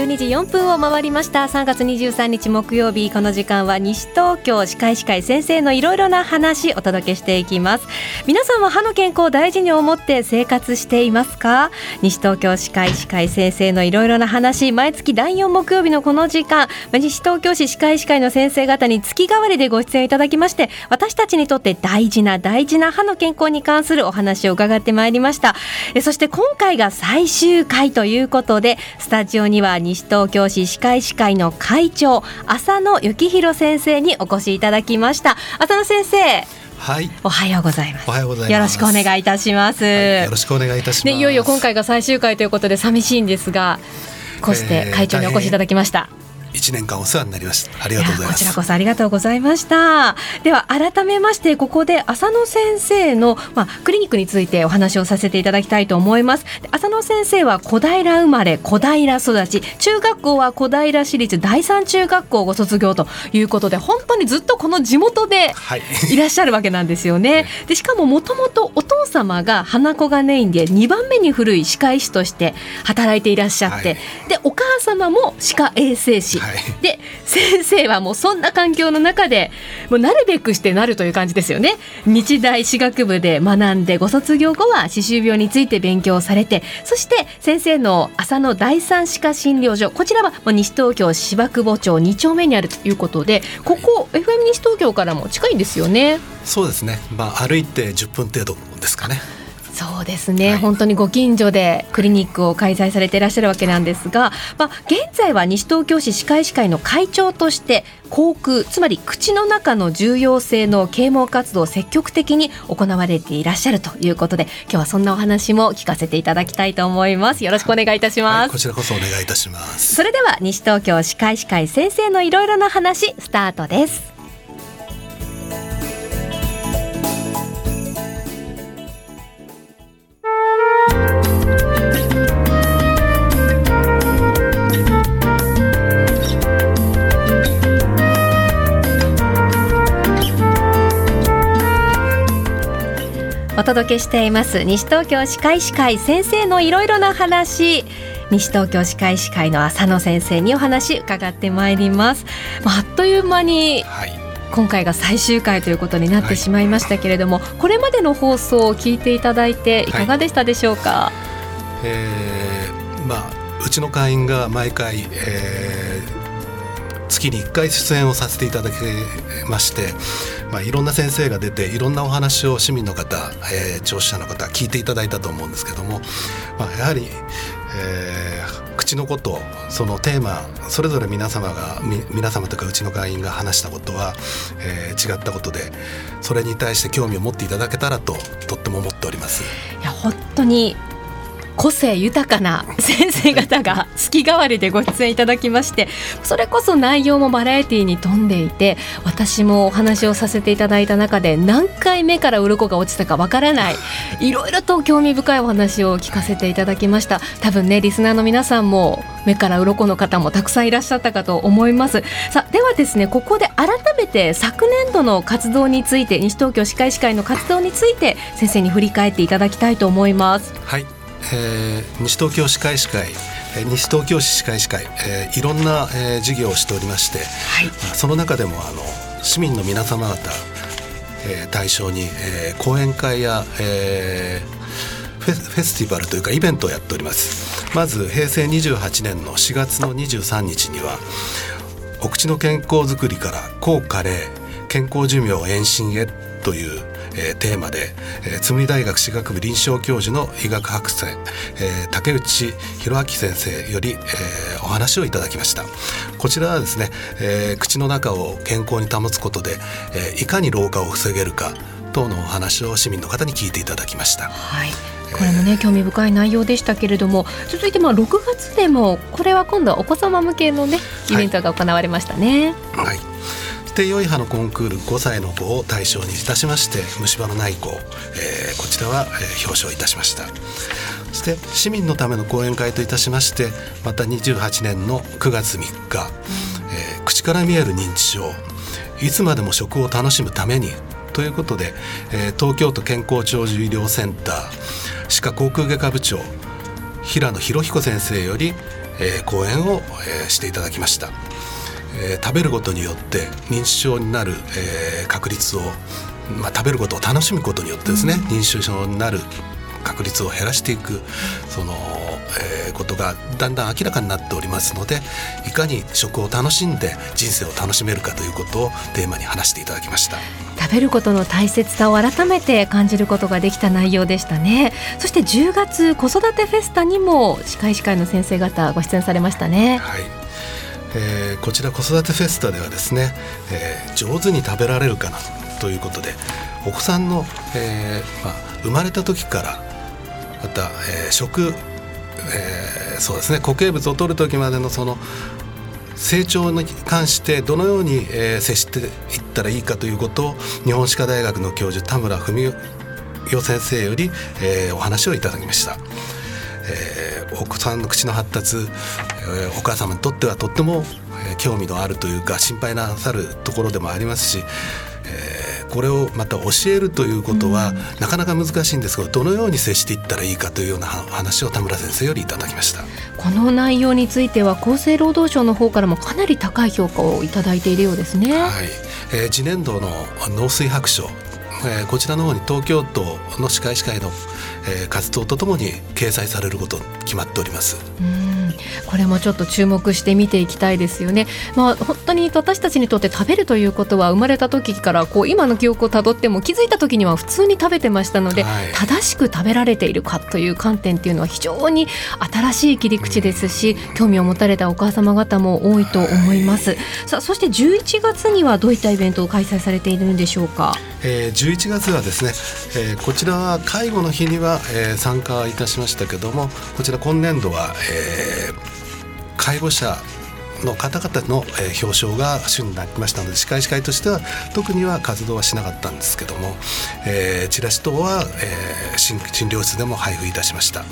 12時4分を回りました。3月23日木曜日。この時間は西東京歯科医師会先生のいろいろな話お届けしていきます。皆さんは歯の健康を大事に思って生活していますか？西東京歯科医師会先生のいろいろな話毎月第4木曜日のこの時間。西東京市歯科医師会の先生方に月替わりでご出演いただきまして私たちにとって大事な大事な歯の健康に関するお話を伺ってまいりました。そして今回が最終回ということでスタジオには西東京市歯科医師会の会長浅野幸宏先生にお越しいただきました浅野先生はい。おはようございます。おはようございます。よろしくお願いいたします。はい、よろしくお願いいたします。ね、いよいよ今回が最終回ということで寂しいんですが、こうして会長にお越しいただきました。えー一年間お世話になりました。ありがとうございます。こちらこそありがとうございました。では改めましてここで浅野先生のまあクリニックについてお話をさせていただきたいと思います。浅野先生は小平生まれ小平育ち。中学校は小平市立第三中学校をご卒業ということで本当にずっとこの地元でい。らっしゃるわけなんですよね、でしかももともとお父様が花子がネインで2番目に古い歯科医師として働いていらっしゃって、はい、でお母様も歯科衛生士はい、で先生はもうそんな環境の中でもうなるべくしてなるという感じですよね。日大歯学部で学んでご卒業後は歯周病について勉強されてそして先生の浅野第三歯科診療所こちらは西東京芝久保町2丁目にあるということでここ FM 西東京からも近いんですよね。そうですね。まあ歩いて10分程度ですかねそうですね、はい、本当にご近所でクリニックを開催されていらっしゃるわけなんですが、まあ、現在は西東京市歯科医師会の会長として口腔つまり口の中の重要性の啓蒙活動を積極的に行われていらっしゃるということで今日はそんなお話も聞かせていただきたいと思います。よろしくお願いいたします、はい、こちらこそお願いいたします。それでは西東京歯科医師会先生のいろいろな話スタートです届けしています。西東京歯科医師会先生のいろいろな話。西東京歯科医師会の浅野先生にお話伺ってまいります。あっという間に、今回が最終回ということになってしまいましたけれども、はい、これまでの放送を聞いていただいてい。かがでしたでしょうか、はい、えー、まあうちの会員が毎回、えー月に1回出演をさせていただきまして、まあ、いろんな先生が出ていろんなお話を市民の方、えー、聴取者の方聞いていただいたと思うんですけども、まあ、やはり、えー、口のことそのテーマそれぞれ皆様が皆様とかうちの会員が話したことは、えー、違ったことでそれに対して興味を持っていただけたらととっても思っております。いや本当に個性豊かな先生方が月替わりでご出演いただきましてそれこそ内容もバラエティーに富んでいて私もお話をさせていただいた中で何回目から鱗が落ちたかわからないいろいろと興味深いお話を聞かせていただきました。多分ねリスナーの皆さんも目から鱗の方もたくさんいらっしゃったかと思います。さではですねここで改めて昨年度の活動について西東京歯科医師会の活動について先生に振り返っていただきたいと思います。はい。えー、西東京歯科医師会西東京市歯科医師会、えー、いろんな、えー、事業をしておりまして、はい、その中でもあの市民の皆様方、えー、対象に、えー、講演会や、えー、フェフェスティバルというかイベントをやっております。まず平成28年の4月の23日にはお口の健康づくりから高加齢健康寿命延伸へというえー、テーマで、えー、み大学歯学部臨床教授の医学博士、えー、竹内博明先生より、えー、お話をいただきましたこちらはですね、えー、口の中を健康に保つことで、えー、いかに老化を防げるか等のお話を市民の方に聞いていただきました。はいこれもね、興味深い内容でしたけれども続いてまあ6月でもこれは今度はお子様向けのねイベントが行われましたね。はい、はい定良い歯のコンクール5歳の子を対象にいたしまして虫歯のない子、えー、こちらは、えー、表彰いたしました。そして市民のための講演会といたしましてまた28年の9月3日、えー、口から見える認知症いつまでも食を楽しむためにということで、えー、東京都健康長寿医療センター歯科口腔外科部長平野博彦先生より、えー、講演を、えー、していただきました、えー、食べることによって認知症になる、えー、確率を、まあ、食べることを楽しむことによってですね、認知症になる確率を減らしていくその、えー、ことがだんだん明らかになっておりますのでいかに食を楽しんで人生を楽しめるかということをテーマに話していただきました。食べることの大切さを改めて感じることができた内容でしたね。そして10月子育てフェスタにも歯科医師会の先生方ご出演されましたね。はいえー、こちら子育てフェスタではですね、えー、上手に食べられるかなということでお子さんの、えーまあ、生まれた時からまた、え、食、え、そうですね固形物を取る時までのその成長に関してどのように、え、接していったらいいかということを日本歯科大学の教授田村文代先生より、え、お話をいただきました。えー、お子さんの口の発達、えー、お母様にとってはとっても、えー、興味のあるというか心配なさるところでもありますし、えー、これをまた教えるということは、なかなか難しいんですがどのように接していったらいいかというような話を田村先生よりいただきましたこの内容については厚生労働省の方からもかなり高い評価をいただいているようですね。はいえー、次年度の農水白書えー、こちらの方に東京都の歯科医師会の、えー、活動とともに掲載されること決まっております。うんこれもちょっと注目して見ていきたいですよね。まあ、本当に私たちにとって食べるということは生まれた時からこう今の記憶をたどっても気づいた時には普通に食べてましたので、はい、正しく食べられているかという観点っていうのは非常に新しい切り口ですし興味を持たれたお母様方も多いと思います。はい、さあそして11月にはどういったイベントを開催されているんでしょうか？えー、11月はですね、えー、こちらは介護の日には、えー、参加いたしましたけどもこちら今年度は、えー、介護者の方々の、えー、表彰が主になりましたので歯科医師会としては特には活動はしなかったんですけども、えー、チラシ等は、えー、診療室でも配布いたしました。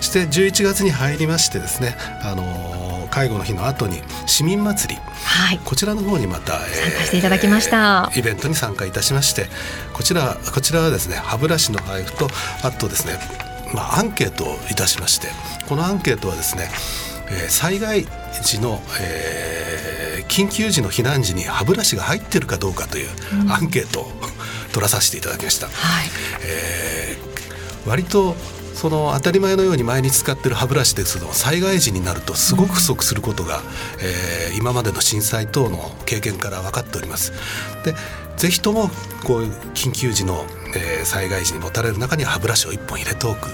そして11月に入りましてですね、あのー、介護の日の後に市民祭り、はい、こちらの方にまた、えー、参加していただきました。イベントに参加いたしましてこちらこちらはですね歯ブラシの配布とあとですねまあ、アンケートをいたしましてこのアンケートはですねえー、災害時の、えー、緊急時の避難時に歯ブラシが入っているかどうかというアンケートを、取らさせていただきました。はいえー、割とその当たり前のように毎日使ってる歯ブラシですけど災害時になるとすごく不足することが、うん、えー、今までの震災等の経験から分かっております。でぜひともこういう緊急時のえー、災害時に持たれる中に歯ブラシを1本入れておく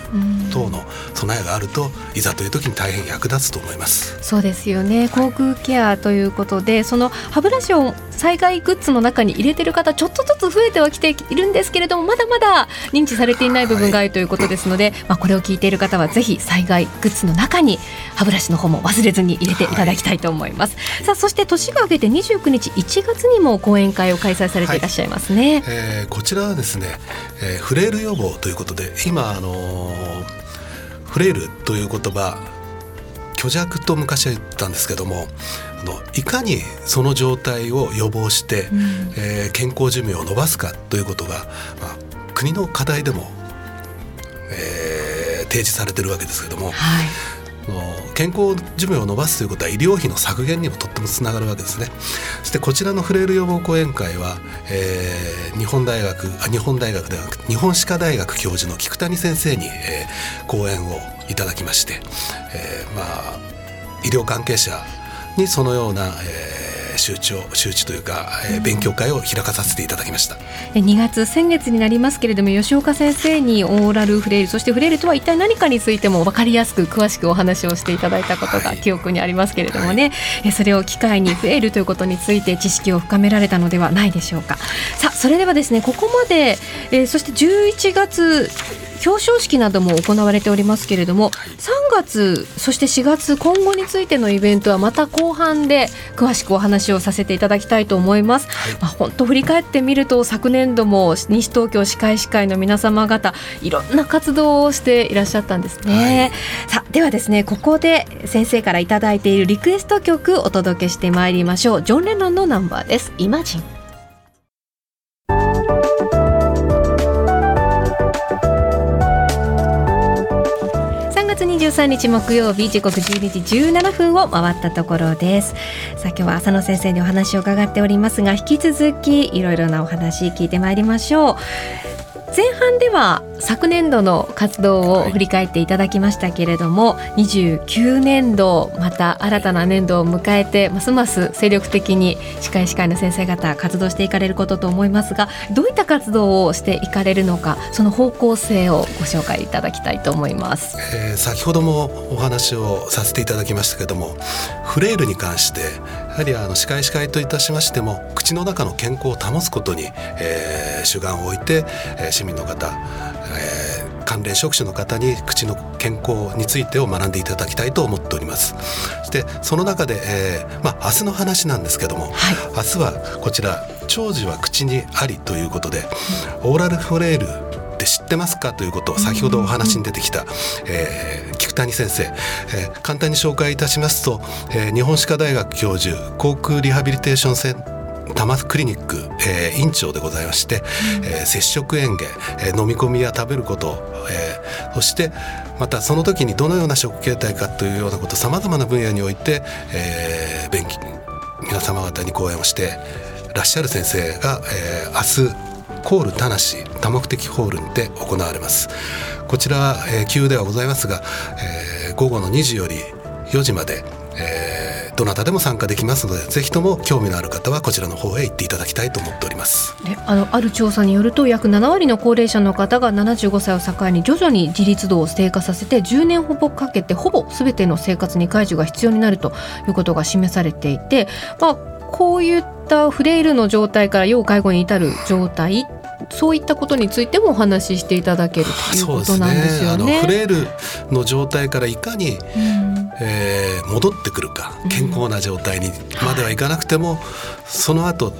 等の備えがあるといざという時に大変役立つと思います。そうですよね。航空ケアということで、はい、その歯ブラシを災害グッズの中に入れてる方ちょっとずつ増えてはきているんですけれどもまだまだ認知されていない部分があるということですので、はい、まあ、これを聞いている方はぜひ災害グッズの中に歯ブラシの方も忘れずに入れていただきたいと思います、はい、さあそして年が明けて29日1月にも講演会を開催されていらっしゃいますね、えー、こちらはですねえー、フレイル予防ということで今、あのー、フレイルという言葉虚弱と昔は言ったんですけどもあのいかにその状態を予防して、うん、えー、健康寿命を伸ばすかということが、まあ、国の課題でも、えー、提示されてるわけですけども、はい、健康寿命を延ばすということは医療費の削減にもとってもつながるわけですね。そしてこちらのフレイル予防講演会は、えー、日本大学あ日本大学ではなく日本歯科大学教授の菊谷先生に、えー、講演をいただきまして、えー、まあ医療関係者にそのような、えー周知を周知というか、えー、勉強会を開かさせていただきました。2月先月になりますけれども吉岡先生にオーラルフレイルそしてフレイルとは一体何かについても分かりやすく詳しくお話をしていただいたことが記憶にありますけれどもね、はい、それを機会にフレイルということについて知識を深められたのではないでしょうか。さあそれではですねここまで、えー、そして11月表彰式なども行われておりますけれども、3月そして4月今後についてのイベントはまた後半で詳しくお話をさせていただきたいと思います。はい、まあ、本当振り返ってみると昨年度も西東京歯科医師会の皆様方いろんな活動をしていらっしゃったんですね。はい、さあではですねここで先生から頂いているリクエスト曲お届けしてまいりましょう。ジョンレノンのナンバーです。イマジン。23日木曜日時刻12時17分を回ったところです。さあ今日は浅野先生にお話を伺っておりますが引き続きいろいろなお話聞いてまいりましょう。前半では昨年度の活動を振り返っていただきましたけれども、はい、29年度また新たな年度を迎えてますます精力的に歯科医師会の先生方活動していかれることと思いますがどういった活動をしていかれるのかその方向性をご紹介いただきたいと思います、えー、先ほどもお話をさせていただきましたけれどもフレイルに関してやはりあの歯科医師会といたしましても口の中の健康を保つことに、えー、主眼を置いて、えー、市民の方、えー、関連職種の方に口の健康についてを学んでいただきたいと思っております。そしてその中で、えー、まあ明日の話なんですけども、はい、明日はこちら長寿は口にありということで、オーラルフレイルって知ってますか？ということを先ほどお話に出てきた、えー、菊谷先生、えー、簡単に紹介いたしますと、えー、日本歯科大学教授航空リハビリテーションセンター多摩クリニック、えー、院長でございまして、うん、えー、接触園芸、えー、飲み込みや食べること、えー、そしてまたその時にどのような食形態かというようなことさまざまな分野において、えー、勉強皆様方に講演をしてらっしゃる先生が、えー、明日コール田無多目的ホールにて行われます。こちらは、えー、急ではございますが、えー、午後の2時より4時まで、えー、どなたでも参加できますのでぜひとも興味のある方はこちらの方へ行っていただきたいと思っております。あのある調査によると約7割の高齢者の方が75歳を境に徐々に自立度を低下させて10年ほどかけてほぼ全ての生活に介助が必要になるということが示されていて、まあ、こういったフレイルの状態から要介護に至る状態そういったことについてもお話ししていただけるということなんですよね。ねフレイルの状態からいかに、うん、えー、戻ってくるか健康な状態にまではいかなくても、うんはい、その後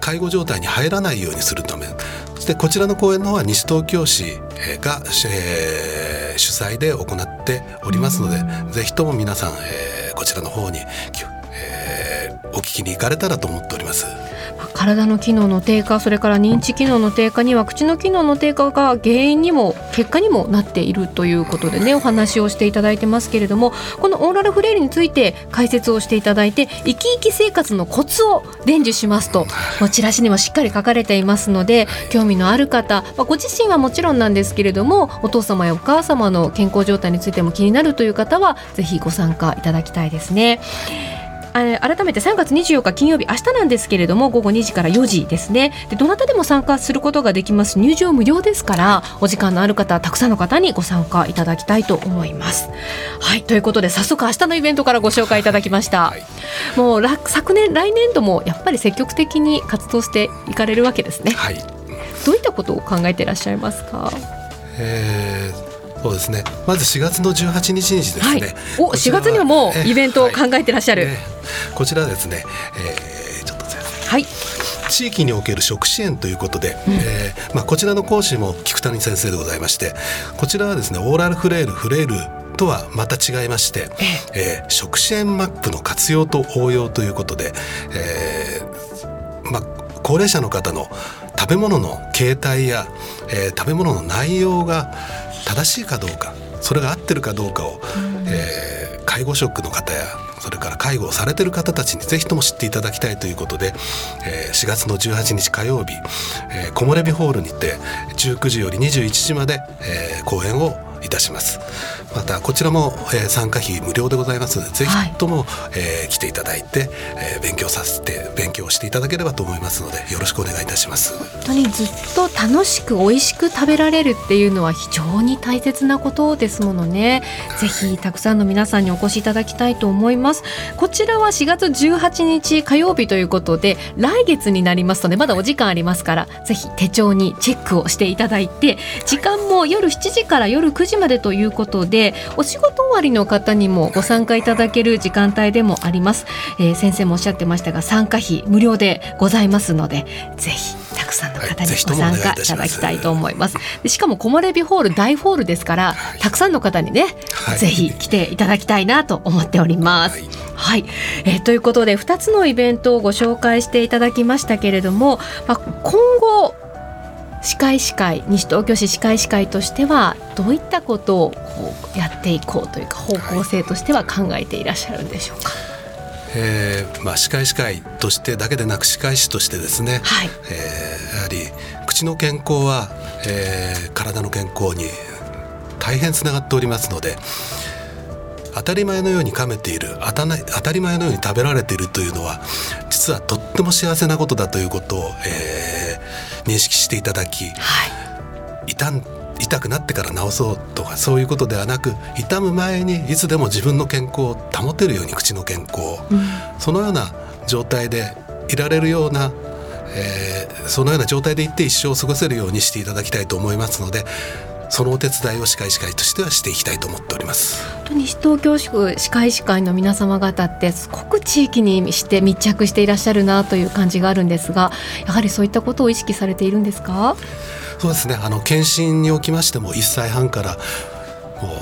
介護状態に入らないようにするため。そしてこちらの公演の方は西東京市が、えー、主催で行っておりますので、うん、ぜひとも皆さん、えー、こちらの方に、えー、お聞きに行かれたらと思っております。体の機能の低下それから認知機能の低下には口の機能の低下が原因にも結果にもなっているということでねお話をしていただいてますけれどもこのオーラルフレイルについて解説をしていただいて生き生き生活のコツを伝授しますとチラシにもしっかり書かれていますので興味のある方、まあ、ご自身はもちろんなんですけれどもお父様やお母様の健康状態についても気になるという方はぜひご参加いただきたいですね。改めて3月24日金曜日明日なんですけれども午後2時から4時ですね。でどなたでも参加することができます。入場無料ですからお時間のある方たくさんの方にご参加いただきたいと思います。はいということで早速明日のイベントからご紹介いただきました、はい、もう昨年来年度もやっぱり積極的に活動していかれるわけですね。はい。どういったことを考えていらっしゃいますか？えーそうですね。まず4月の18日にですね。はい、お、4月にはもうイベントを考えてらっしゃる。ね、こちらですね。えー、ちょっとはい。地域における食支援ということで、うん、えー、まあこちらの講師も菊谷先生でございまして、こちらはですねオーラルフレイルフレイルとはまた違いまして、えー、食支援マップの活用と応用ということで、えー、まあ高齢者の方の食べ物の形態や、えー、食べ物の内容が正しいかどうかそれが合ってるかどうかを、うん、えー、介護職の方やそれから介護をされてる方たちにぜひとも知っていただきたいということで、えー、4月の18日火曜日、えー、木漏れ日ホールにて19時より21時まで、えー、公演をいたします。またこちらも、えー、参加費無料でございますのでぜひとも、はい、えー、来ていただいて、えー、勉強させて勉強していただければと思いますのでよろしくお願いいたします。本当にずっと楽しく美味しく食べられるっていうのは非常に大切なことですものね、はい、ぜひたくさんの皆さんにお越しいただきたいと思います。こちらは4月18日火曜日ということで来月になりますとねまだお時間ありますからぜひ手帳にチェックをしていただいて時間も夜7時から夜9時までということでお仕事終わりの方にもご参加いただける時間帯でもあります、えー、先生もおっしゃってましたが参加費無料でございますのでぜひたくさんの方にご参加いただきたいと思います。でしかも木漏れ日ホール大ホールですから、たくさんの方にね、はい、ぜひ来ていただきたいなと思っております。はい、はい、えー、ということで2つのイベントをご紹介していただきましたけれども、まあ、今後歯科医師会西東京市歯科医師会としてはどういったことをこうやっていこうというか方向性としては考えていらっしゃるんでしょうか？はいえーまあ、歯科医師会としてだけでなく歯科医師としてですね、はい、えー、やはり口の健康は、えー、体の健康に大変つながっておりますので当たり前のように噛めている当たり前のように食べられているというのは実はとっても幸せなことだということを、えー、認識していただき、はい、痛痛くなってから治そうとかそういうことではなく痛む前にいつでも自分の健康を保てるように口の健康、うん、そのような状態でいられるような、えー、そのような状態でいって一生を過ごせるようにしていただきたいと思いますのでそのお手伝いを歯科医師会としてはしていきたいと思っております。西東京市歯科医師会の皆様方ってすごく地域にして密着していらっしゃるなという感じがあるんですがやはりそういったことを意識されているんですか？そうですね。あの検診におきましても1歳半からもう、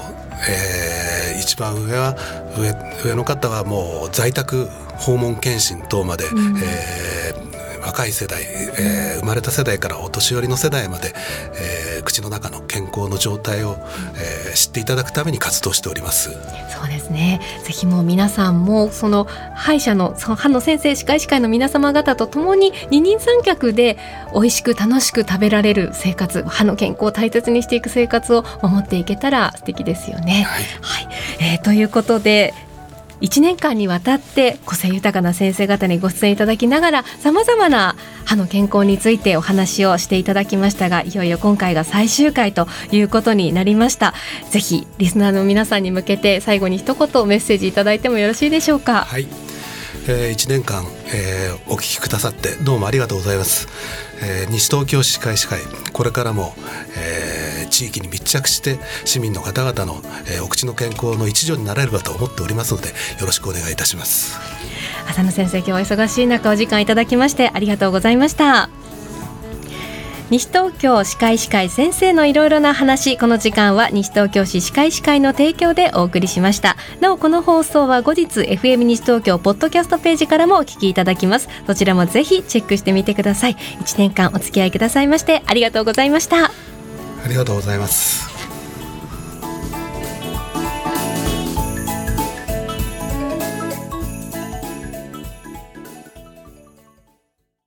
えー、一番上は上上の方はもう在宅訪問検診等まで、うん、えー若い世代、えー、生まれた世代からお年寄りの世代まで、えー、口の中の健康の状態を、えー、知っていただくために活動しております。そうですね。ぜひもう皆さんもその歯医者のその歯の先生歯科医師会の皆様方と共に二人三脚で美味しく楽しく食べられる生活歯の健康を大切にしていく生活を守っていけたら素敵ですよね。はい、はい、えー、ということで1年間にわたって個性豊かな先生方にご出演いただきながらさまざまな歯の健康についてお話をしていただきましたがいよいよ今回が最終回ということになりました。ぜひリスナーの皆さんに向けて最後に一言メッセージいただいてもよろしいでしょうか？はい、えー、1年間、えー、お聞きくださってどうもありがとうございます、えー、西東京市会歯会これからも、えー地域に密着して市民の方々の、えー、お口の健康の一助になれればと思っておりますのでよろしくお願いいたします。浅野先生今日は忙しい中お時間いただきましてありがとうございました。西東京歯科医師会先生のいろいろな話。この時間は西東京市歯科医師会の提供でお送りしました。なおこの放送は後日 FM 西東京ポッドキャストページからもお聞きいただきます。そちらもぜひチェックしてみてください。1年間お付き合いくださいましてありがとうございました。ありがとうございます。